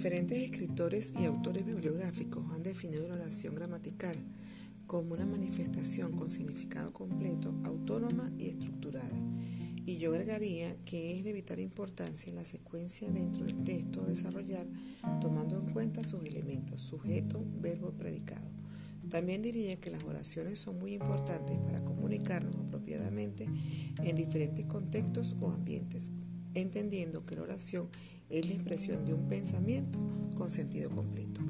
Diferentes escritores y autores bibliográficos han definido la oración gramatical como una manifestación con significado completo, autónoma y estructurada. Y yo agregaría que es de vital importancia la secuencia dentro del texto a desarrollar tomando en cuenta sus elementos, sujeto, verbo, predicado. También diría que las oraciones son muy importantes para comunicarnos apropiadamente en diferentes contextos o ambientes, entendiendo que la oración es la expresión de un pensamiento con sentido completo.